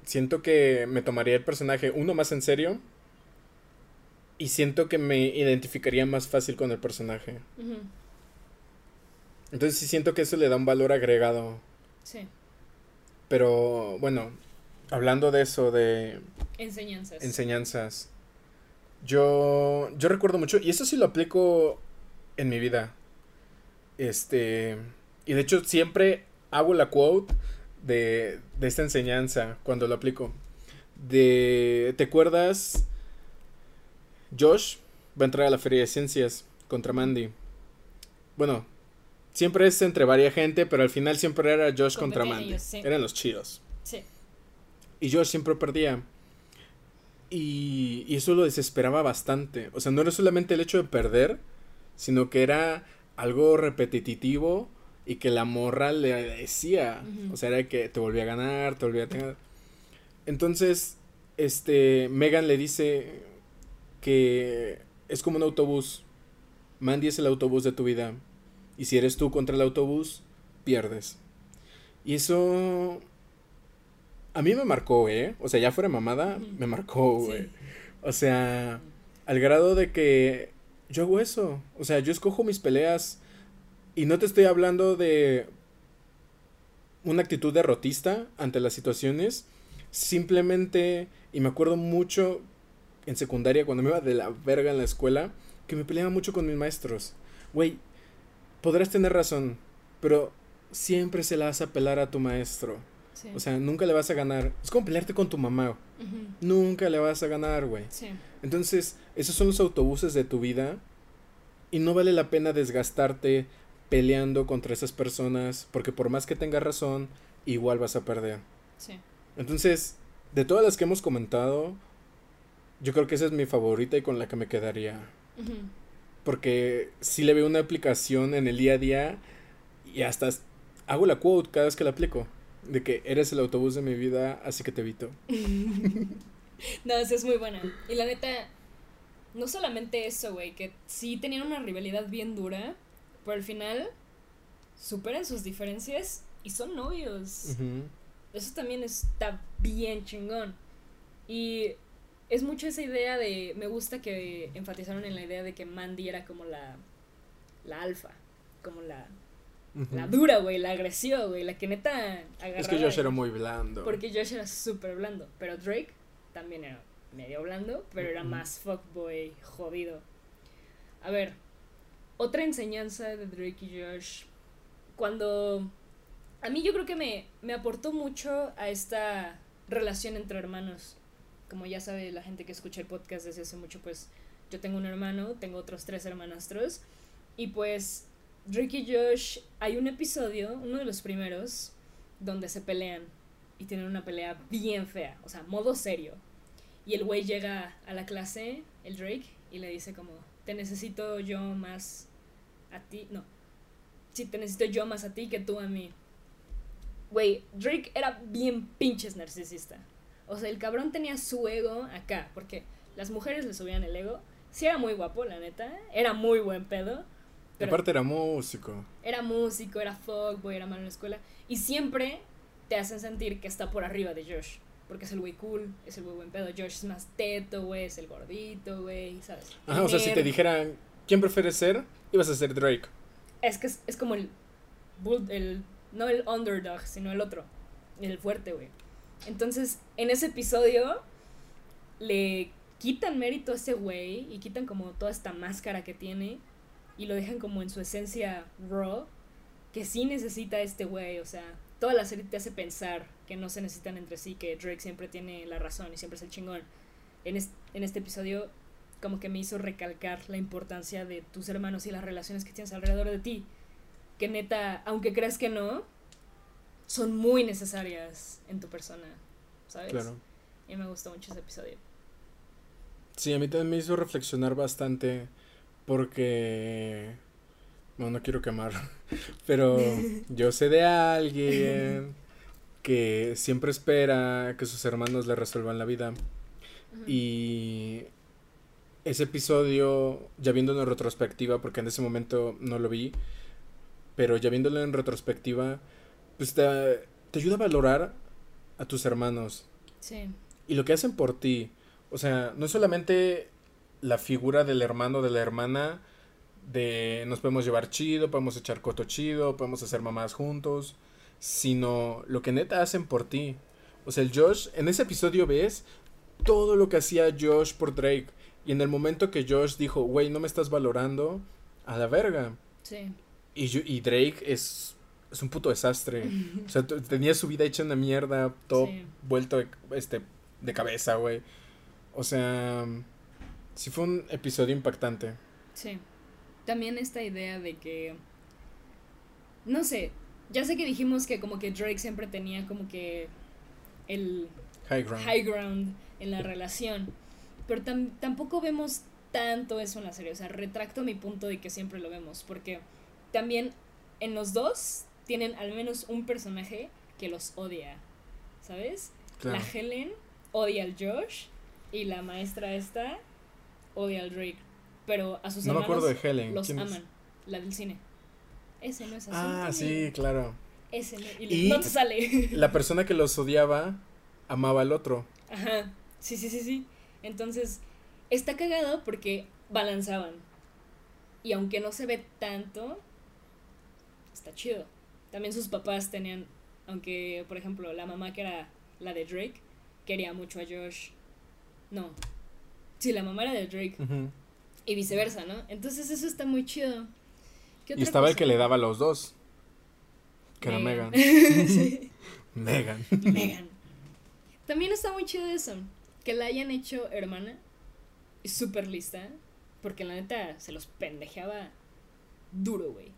siento que me tomaría el personaje uno más en serio. Y siento que me identificaría más fácil con el personaje. Ujú. Entonces sí siento que eso le da un valor agregado. Sí. Pero bueno, hablando de eso, de Enseñanzas. enseñanzas. Yo, yo recuerdo mucho, y eso sí lo aplico en mi vida. Este, y de hecho siempre hago la quote de, de esta enseñanza cuando lo aplico. De, ¿te acuerdas? Josh va a entrar a la Feria de Ciencias contra Mandy. Bueno, siempre es entre varias gente, pero al final siempre era Josh contra Mandy. sí. Eran los chidos. Sí. Y Josh siempre perdía. Y, y eso lo desesperaba bastante. O sea, no era solamente el hecho de perder, sino que era algo repetitivo y que la morra le decía. O sea, era que te volvía a ganar, te volvía a tener. Entonces, este, Megan le dice que es como un autobús. Mandy es el autobús de tu vida. Y si eres tú contra el autobús, pierdes. Y eso a mí me marcó, ¿eh? O sea, ya fuera mamada, me marcó, Sí. güey. O sea, al grado de que yo hago eso. O sea, yo escojo mis peleas. Y no te estoy hablando de una actitud derrotista ante las situaciones. Simplemente, y me acuerdo mucho en secundaria cuando me iba de la verga en la escuela, que me peleaba mucho con mis maestros. Güey, podrás tener razón, pero siempre se la vas a pelar a tu maestro. Sí. O sea, nunca le vas a ganar. Es como pelearte con tu mamá. Nunca le vas a ganar, güey. Sí. Entonces, esos son los autobuses de tu vida. Y no vale la pena desgastarte peleando contra esas personas. Porque por más que tengas razón, igual vas a perder. Sí. Entonces, de todas las que hemos comentado, yo creo que esa es mi favorita y con la que me quedaría. Porque sí le veo una aplicación en el día a día. Y hasta hago la quote cada vez que la aplico. De que eres el autobús de mi vida, así que te evito. No, esa es muy buena. Y la neta, no solamente eso, güey, que sí tenían una rivalidad bien dura, pero al final superan sus diferencias y son novios. Eso también está bien chingón. Y es mucho esa idea de. Me gusta que enfatizaron en la idea de que Mandy era como la. La alfa. Como la. La dura, güey. La agresiva, güey. La que neta agarraba. Es que Josh era muy blando. Porque Josh era súper blando. Pero Drake también era medio blando, pero era más fuckboy jodido. A ver, otra enseñanza de Drake y Josh. Cuando. A mí yo creo que me, me aportó mucho a esta relación entre hermanos. Como ya sabe la gente que escucha el podcast desde hace mucho, pues yo tengo un hermano, tengo otros tres hermanastros. Y pues Drake y Josh, hay un episodio, uno de los primeros, donde se pelean y tienen una pelea bien fea, o sea, modo serio. Y el güey llega a la clase, el Drake, y le dice como, te necesito yo más a ti, no, sí, te necesito yo más a ti que tú a mí. Güey, Drake era bien pinches narcisista. O sea, el cabrón tenía su ego acá, porque las mujeres le subían el ego. Sí era muy guapo, la neta, era muy buen pedo. Pero aparte era músico. era músico, era fuckboy, era malo en la escuela. Y siempre te hacen sentir que está por arriba de Josh. Porque es el güey cool, es el güey buen pedo. Josh es más teto, güey, es el gordito, güey, ¿sabes? Ajá, o sea, si te dijeran, ¿quién prefieres ser? Ibas a ser Drake. Es que es, es como el, el. No el underdog, sino el otro. El fuerte, güey. Entonces, en ese episodio, le quitan mérito a ese güey y quitan como toda esta máscara que tiene y lo dejan como en su esencia raw, que sí necesita este güey. O sea, toda la serie te hace pensar que no se necesitan entre sí, que Drake siempre tiene la razón y siempre es el chingón. En, es- en este episodio, como que me hizo recalcar la importancia de tus hermanos y las relaciones que tienes alrededor de ti. Que neta, aunque creas que no, son muy necesarias en tu persona, ¿sabes? Claro. Y me gustó mucho ese episodio. Sí, a mí también me hizo reflexionar bastante porque... No, no quiero quemar, pero yo sé de alguien que siempre espera que sus hermanos le resuelvan la vida. Y ese episodio, ya viéndolo en retrospectiva, porque en ese momento no lo vi, pero ya viéndolo en retrospectiva, pues te, te ayuda a valorar a tus hermanos Sí, y lo que hacen por ti. O sea, no es solamente la figura del hermano o de la hermana, de nos podemos llevar chido, podemos echar coto chido, podemos hacer mamás juntos, sino lo que neta hacen por ti. O sea, el Josh, en ese episodio ves todo lo que hacía Josh por Drake. Y en el momento que Josh dijo, güey, no me estás valorando, a la verga. sí. Y, yo- y Drake es, es un puto desastre. O sea, tenía su vida hecha una mierda, todo Sí. vuelto de, este, de cabeza, güey. O sea, sí fue un episodio impactante. Sí. También esta idea de que. No sé. Ya sé que dijimos que como que Drake siempre tenía como que. El. High ground. high ground en la relación. Pero tam- tampoco vemos tanto eso en la serie. O sea, retracto mi punto de que siempre lo vemos. Porque también en los dos tienen al menos un personaje que los odia. ¿Sabes? Claro. La Helen odia al Josh. Y la maestra esta odia al Drake. Pero a sus No me hermanos acuerdo de Helen. los aman. La del cine. Ese no es así. Ah, sí, claro. Ese no. Y, Y- no te sale. La persona que los odiaba amaba al otro. Ajá, sí, sí, sí, sí. Entonces, está cagado porque balanzaban. Y aunque no se ve tanto, está chido. También sus papás tenían, aunque, por ejemplo, la mamá que era la de Drake, quería mucho a Josh. No. Sí, la mamá era de Drake. Y viceversa, ¿no? Entonces eso está muy chido. ¿Qué Y estaba el que le daba a los dos. Que era Megan. Megan. Sí. Megan. Megan. También está muy chido eso. Que la hayan hecho hermana. Y súper lista. Porque la neta se los pendejeaba duro, güey.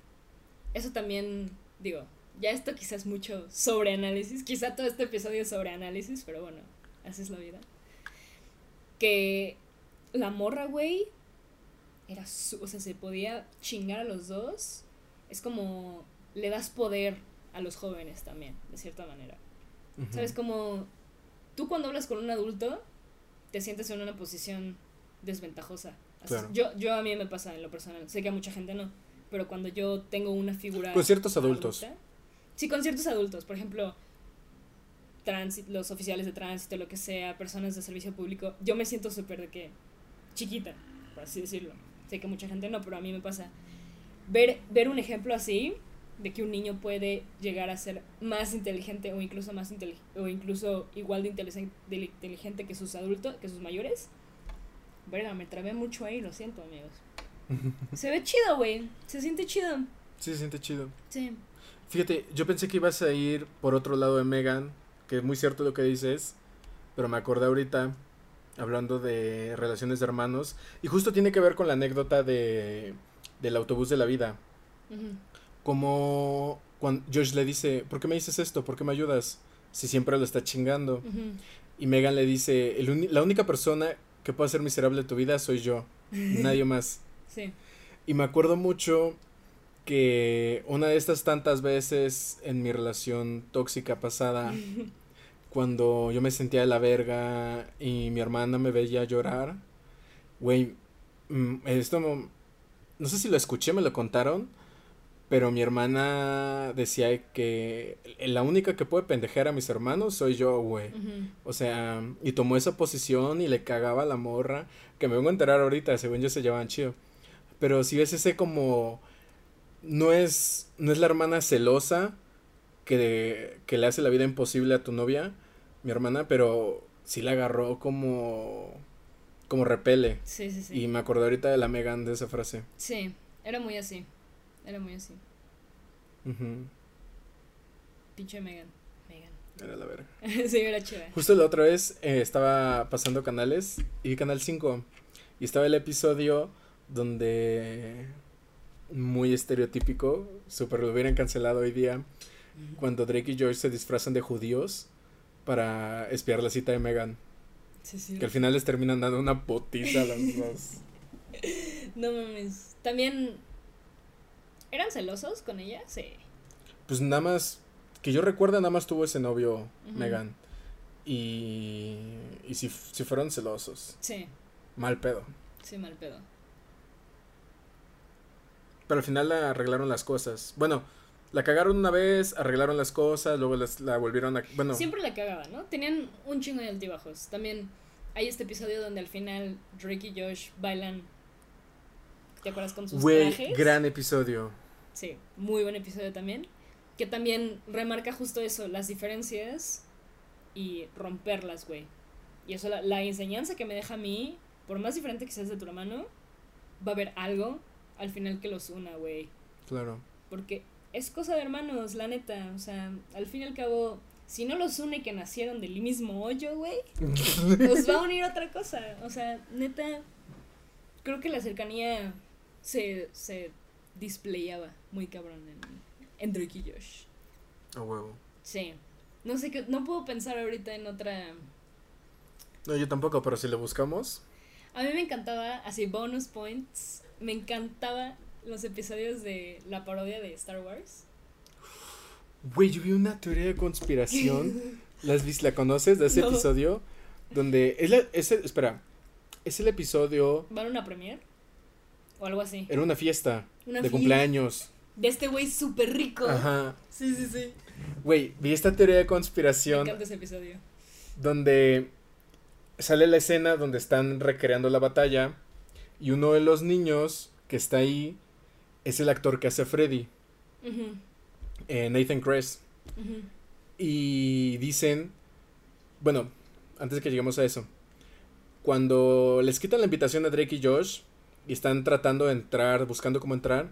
Eso también, digo, ya esto quizás mucho sobre análisis. Quizá todo este episodio es sobre análisis, pero bueno, así es la vida. Que la morra, güey, era su, o sea, se podía chingar a los dos. Es como le das poder a los jóvenes también, de cierta manera. ¿Sabes? Como tú cuando hablas con un adulto, te sientes en una posición desventajosa. Claro. Yo, yo a mí me pasa en lo personal, sé que a mucha gente no, pero cuando yo tengo una figura... Con ciertos adultos. adulta- sí, con ciertos adultos, por ejemplo, tránsito, los oficiales de tránsito, lo que sea, personas de servicio público, yo me siento súper de que chiquita, por así decirlo. Sé que mucha gente no, pero a mí me pasa. Ver, ver un ejemplo así, de que un niño puede llegar a ser más inteligente o incluso más o incluso igual de inteligente, de inteligente que sus adultos, que sus mayores. Verga, me trabé mucho ahí, lo siento, amigos. Se ve chido, güey. Se siente chido. Sí, se siente chido. Sí. Fíjate, yo pensé que ibas a ir por otro lado de Megan, que es muy cierto lo que dices, pero me acordé ahorita hablando de relaciones de hermanos y justo tiene que ver con la anécdota de del autobús de la vida, como cuando Josh le dice, "¿Por qué me dices esto? ¿Por qué me ayudas?" Si siempre lo está chingando. Y Megan le dice, "El uni- la única persona que puede hacer miserable tu vida soy yo, nadie más." Sí. Y me acuerdo mucho que una de estas tantas veces en mi relación tóxica pasada, cuando yo me sentía de la verga y mi hermana me veía llorar, güey, mm, esto no, no sé si lo escuché, me lo contaron, pero mi hermana decía que la única que puede pendejear a mis hermanos soy yo, güey. O sea, y tomó esa posición y le cagaba a la morra, que me vengo a enterar ahorita, según yo se llevaban chido. Pero si ves ese como no es no es la hermana celosa que, que le hace la vida imposible a tu novia, mi hermana, pero sí la agarró como como repele. Sí, sí, sí. Y me acordé ahorita de la Megan de esa frase. Sí, era muy así. Era muy así. Pinche Megan. Megan. Era la verga. sí, era chida. Justo la otra vez eh, estaba pasando canales y vi Canal 5 y estaba el episodio donde muy estereotípico, super lo hubieran cancelado hoy día, cuando Drake y George se disfrazan de judíos para espiar la cita de Megan, Sí, sí. que al final les terminan dando una potiza a los dos. No mames. También. ¿Eran celosos con ella? Sí. Pues nada más, que yo recuerda, nada más tuvo ese novio. Megan. Y, y si, si fueron celosos, Sí. mal pedo. Sí, mal pedo. Pero al final la arreglaron las cosas. Bueno, la cagaron una vez, arreglaron las cosas, luego las, la volvieron a... Bueno, Siempre la cagaba, ¿no? Tenían un chingo de altibajos. También hay este episodio donde al final Drake y Josh bailan. ¿Te acuerdas con sus güey, trajes? gran episodio. Sí, muy buen episodio también. Que también remarca justo eso, las diferencias y romperlas, güey. Y eso, la, la enseñanza que me deja a mí, por más diferente que seas de tu hermano, va a haber algo al final que los una, güey. Claro. Porque es cosa de hermanos, la neta. O sea, al fin y al cabo, si no los une que nacieron del mismo hoyo, güey, nos va a unir otra cosa. O sea, neta, creo que la cercanía se, se displayaba muy cabrón en, en Drake y Josh. A huevo. Sí. No sé qué, no puedo pensar ahorita en otra No, yo tampoco, pero si lo buscamos. A mí me encantaba, así, bonus points. Me encantaba los episodios de la parodia de Star Wars. Güey, yo vi una teoría de conspiración. ¿Las vis- ¿La conoces de ese No. episodio? Donde. Es la- es el- espera. Es el episodio. ¿Van a una premiere? O algo así. Era una fiesta Una de fiesta. cumpleaños. De este güey súper rico. Ajá. Sí, sí, sí. Güey, vi esta teoría de Me conspiración encanta ese episodio. donde sale la escena donde están recreando la batalla y uno de los niños que está ahí es el actor que hace a Freddy, eh, Nathan Kress. ujú. Y dicen, bueno, antes de que lleguemos a eso, cuando les quitan la invitación a Drake y Josh y están tratando de entrar, buscando cómo entrar,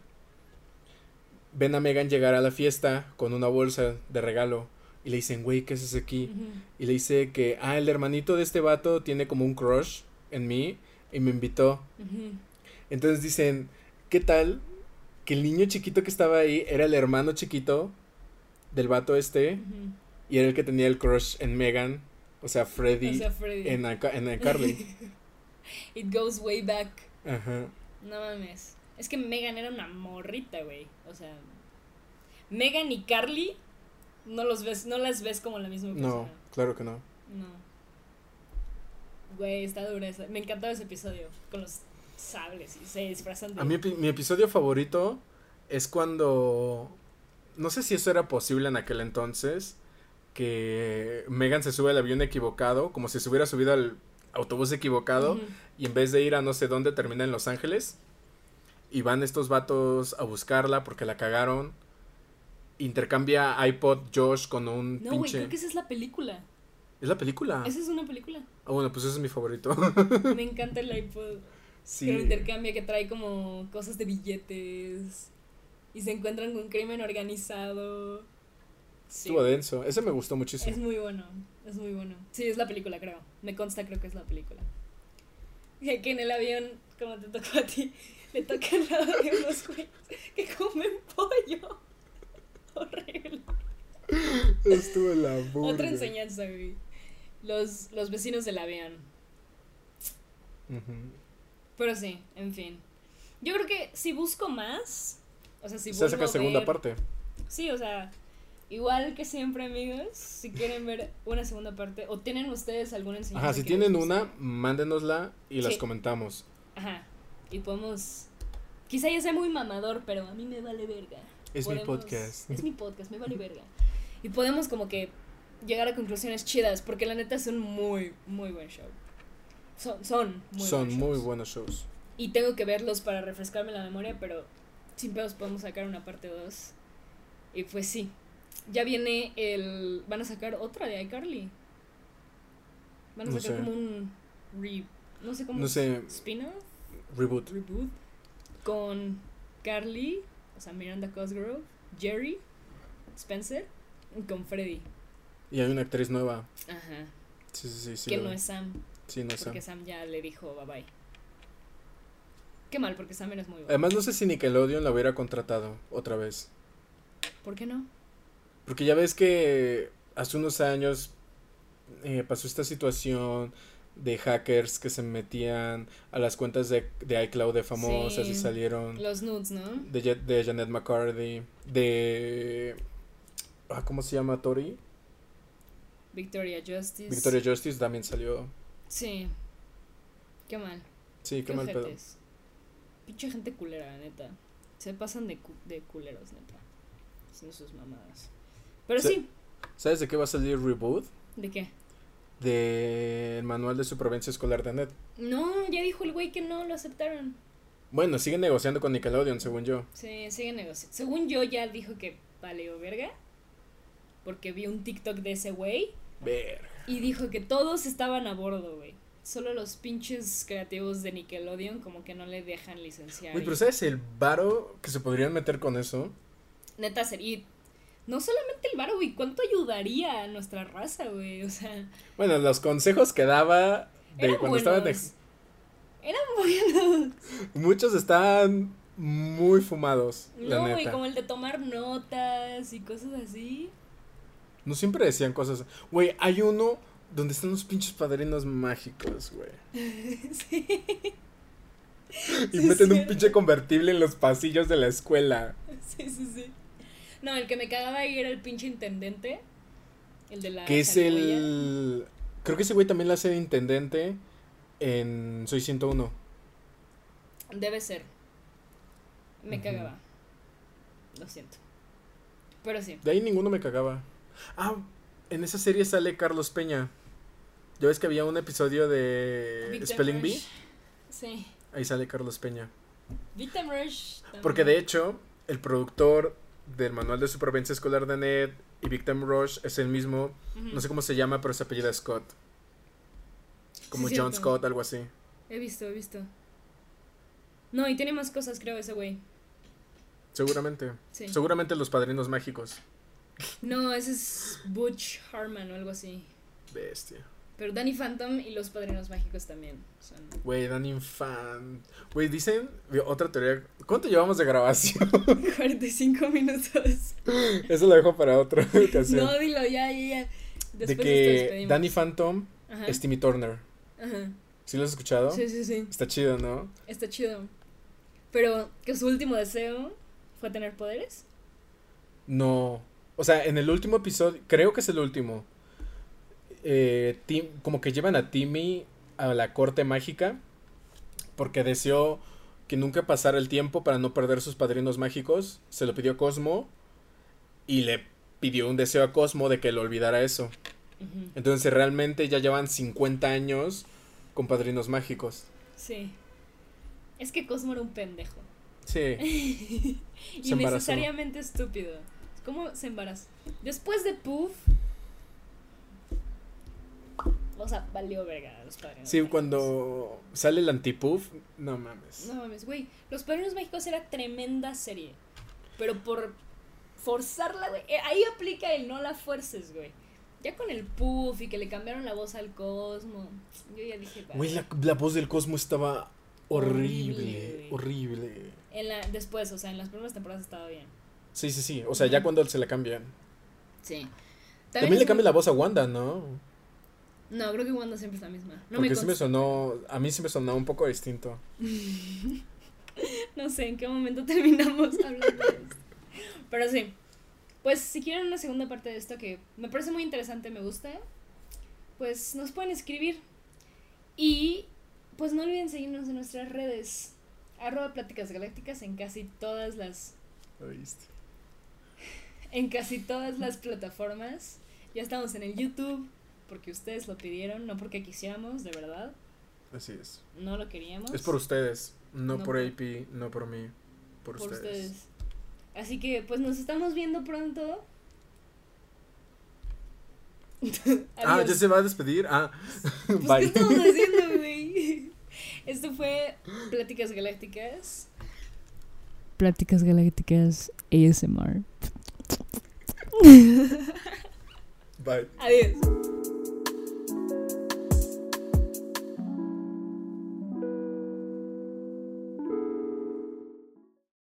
ven a Megan llegar a la fiesta con una bolsa de regalo y le dicen, güey, ¿qué haces aquí? Y le dice que, ah, el hermanito de este vato tiene como un crush en mí y me invitó. Entonces dicen, ¿qué tal que el niño chiquito que estaba ahí era el hermano chiquito del vato este y era el que tenía el crush en Megan, o sea, Freddy, O sea, Freddy. en, en Carly. It goes way back. Ajá. No mames. Es que Megan era una morrita, güey. O sea, Megan y Carly no los ves, no las ves como la misma persona. No, claro que no. No. Güey, está dura esa. Me encantaba ese episodio con los sables y se disfrazan de A mí mi episodio favorito es cuando no sé si eso era posible en aquel entonces que Megan se sube al avión equivocado, como si se hubiera subido al autobús equivocado y en vez de ir a no sé dónde termina en Los Ángeles y van estos vatos a buscarla porque la cagaron. Intercambia iPod Josh con un No, güey, pinche. creo que esa es la película. Es la película. Esa es una película. Ah, bueno, pues ese es mi favorito. Me encanta el iPod. sí. Que lo intercambia, que trae como cosas de billetes. Y se encuentran con crimen organizado. Sí. Estuvo denso. Ese me gustó Es muchísimo. muy bueno, es muy bueno. Sí, es la película, creo. Me consta, creo que es la película. Que en el avión, como te tocó a ti, le toca al lado de unos güeyes que comen pollo. Horrible. Estuvo en la burla. Otra enseñanza, güey. Los, los vecinos del avión. Ujú. Pero sí, en fin. Yo creo que si busco más, o sea, si Se saca a segunda ver- parte. Sí, o sea, igual que siempre, amigos, si quieren ver una segunda parte o tienen ustedes alguna enseñanza. Ajá, si tienen una, mándenosla y las comentamos. Ajá, y podemos. Quizá ya sea muy mamador, pero a mí me vale verga. Es mi Podemos- podcast. Es mi podcast, me vale verga. Y podemos como que llegar a conclusiones chidas, porque la neta es un muy, muy buen show. Son, son muy Son buenos muy buenos shows. Y tengo que verlos para refrescarme la memoria, pero sin pedos podemos sacar una parte 2. Y pues sí. Ya viene el. Van a sacar otra de iCarly. Van a No sacar sé. como un. Re, no sé cómo. No sé. Spin-off. Reboot. Reboot. Con Carly. O sea, Miranda Cosgrove. Jerry. Spencer. Y con Freddy. Y hay una actriz nueva. Ajá. Sí, sí, sí. sí que no es Sam. Sí, no es Porque Sam. Sam ya le dijo bye bye. Qué mal, porque Sam es muy bueno. Además, no sé si Nickelodeon la hubiera contratado otra vez. ¿Por qué no? Porque ya ves que hace unos años eh, pasó esta situación de hackers que se metían a las cuentas de, de iCloud de famosas Sí. y salieron Los nudes, ¿no? de Janet McCarthy, de... ah, ¿Cómo se llama Tori? Victoria Justice. Victoria Justice también salió. Sí. Qué mal. Sí, qué, Qué, mal pedo. Pinche gente culera, neta. Se pasan de, cu- de culeros, neta. Son sus mamadas. Pero Sí. sí. ¿Sabes de qué va a salir Reboot? ¿De qué? Del manual de supervivencia escolar de Net. No, ya dijo el güey que no lo aceptaron. Bueno, siguen negociando con Nickelodeon, según yo. Sí, sigue negociando. Según yo, ya dijo que paleo verga. Porque vi un TikTok de ese güey. Ver. Y dijo que todos estaban a bordo, güey. Solo los pinches creativos de Nickelodeon como que no le dejan licenciar. Uy, pero ¿sabes el varo que se podrían meter con eso? Neta, sería... No solamente el varo, güey. ¿Cuánto ayudaría a nuestra raza, güey? O sea... Bueno, los consejos que daba de Eran cuando estaban de... Eran buenos. Muchos estaban muy fumados, No, güey, como el de tomar notas y cosas así. No siempre decían cosas. Güey, hay uno donde están los pinches padrinos mágicos, güey. sí. Y Sí, meten un pinche convertible en los pasillos de la escuela. Sí, sí, sí. No, el que me cagaba ahí era el pinche intendente. El de la. Que es el. Creo que ese güey también la hace de intendente en Soy 101. Debe ser. Me cagaba. Lo siento. Pero sí. De ahí ninguno me cagaba. Ah, en esa serie sale Carlos Peña. Ya ves que había un episodio de Victim Spelling Bee. Sí. Ahí sale Carlos Peña. Victim Rush. también. Porque de hecho, el productor del manual de supervivencia escolar de Ned y Victim Rush es el mismo. No sé cómo se llama, pero se apellida Scott. Como Sí, John cierto. Scott, algo así. He visto, he visto. No, y tiene más cosas, creo, ese güey. Seguramente. Sí. Seguramente los padrinos mágicos. No, ese es Butch Harman o algo así. Bestia. Pero Danny Phantom y los padrinos mágicos también son. Güey, Dan Infant. Güey, dicen otra teoría. ¿Cuánto llevamos de grabación? 45 minutos. Eso lo dejo para otra ocasión. No, dilo, ya, ya, ya. de Después de que. Danny Phantom Ajá. es Timmy Turner. Ajá. ¿Sí lo has escuchado? Sí, sí, sí. Está chido, ¿no? Está chido. Pero que su último deseo fue tener poderes. No. O sea, en el último episodio, creo que es el último. eh, Tim- como que llevan a Timmy a la corte mágica. Porque deseó que nunca pasara el tiempo para no perder sus padrinos mágicos. Se lo pidió a Cosmo. Y le pidió un deseo a Cosmo de que le olvidara eso. Entonces realmente ya llevan 50 años con padrinos mágicos. Sí. Es que Cosmo era un pendejo. Sí. y necesariamente estúpido. ¿Cómo se embarazó? Después de Puff. O sea, valió verga a los padrinos. Sí, cuando sale el antipuff, no mames. No mames, güey. Los padrinos mágicos era tremenda serie. Pero por forzarla, güey. eh, Ahí aplica el no la fuerces, güey. Ya con el puff y que le cambiaron la voz al Cosmo. Yo ya dije, Güey, "Vale". la, la voz del Cosmo estaba horrible, Horrible, horrible. En la, después, o sea, en las primeras temporadas estaba bien. Sí, sí, sí. O sea, ya cuando se la cambian. Sí. También, le cambia un- la voz a Wanda, ¿no? No, creo que Wanda siempre es la misma. No Porque me sí me consta. sonó, a mí sí me sonó un poco distinto. No sé en qué momento terminamos hablando de esto. Pero sí. Pues si quieren una segunda parte de esto que me parece muy interesante, me gusta, pues nos pueden escribir. Y pues no olviden seguirnos en nuestras redes. Arroba Pláticas Galácticas en casi todas las. En casi todas las plataformas. Ya estamos en el YouTube. Porque ustedes lo pidieron, no porque quisiéramos, de verdad. Así es. No lo queríamos. Es por ustedes, no, No por por- AP, no por mí, por, por ustedes. ustedes. Así que pues nos estamos viendo pronto. Ah, ya se va a despedir. Ah, Pues, ¿Qué bye. estamos haciendo, güey? Esto fue Pláticas Galácticas. Pláticas Galácticas ASMR. Bye. Adiós.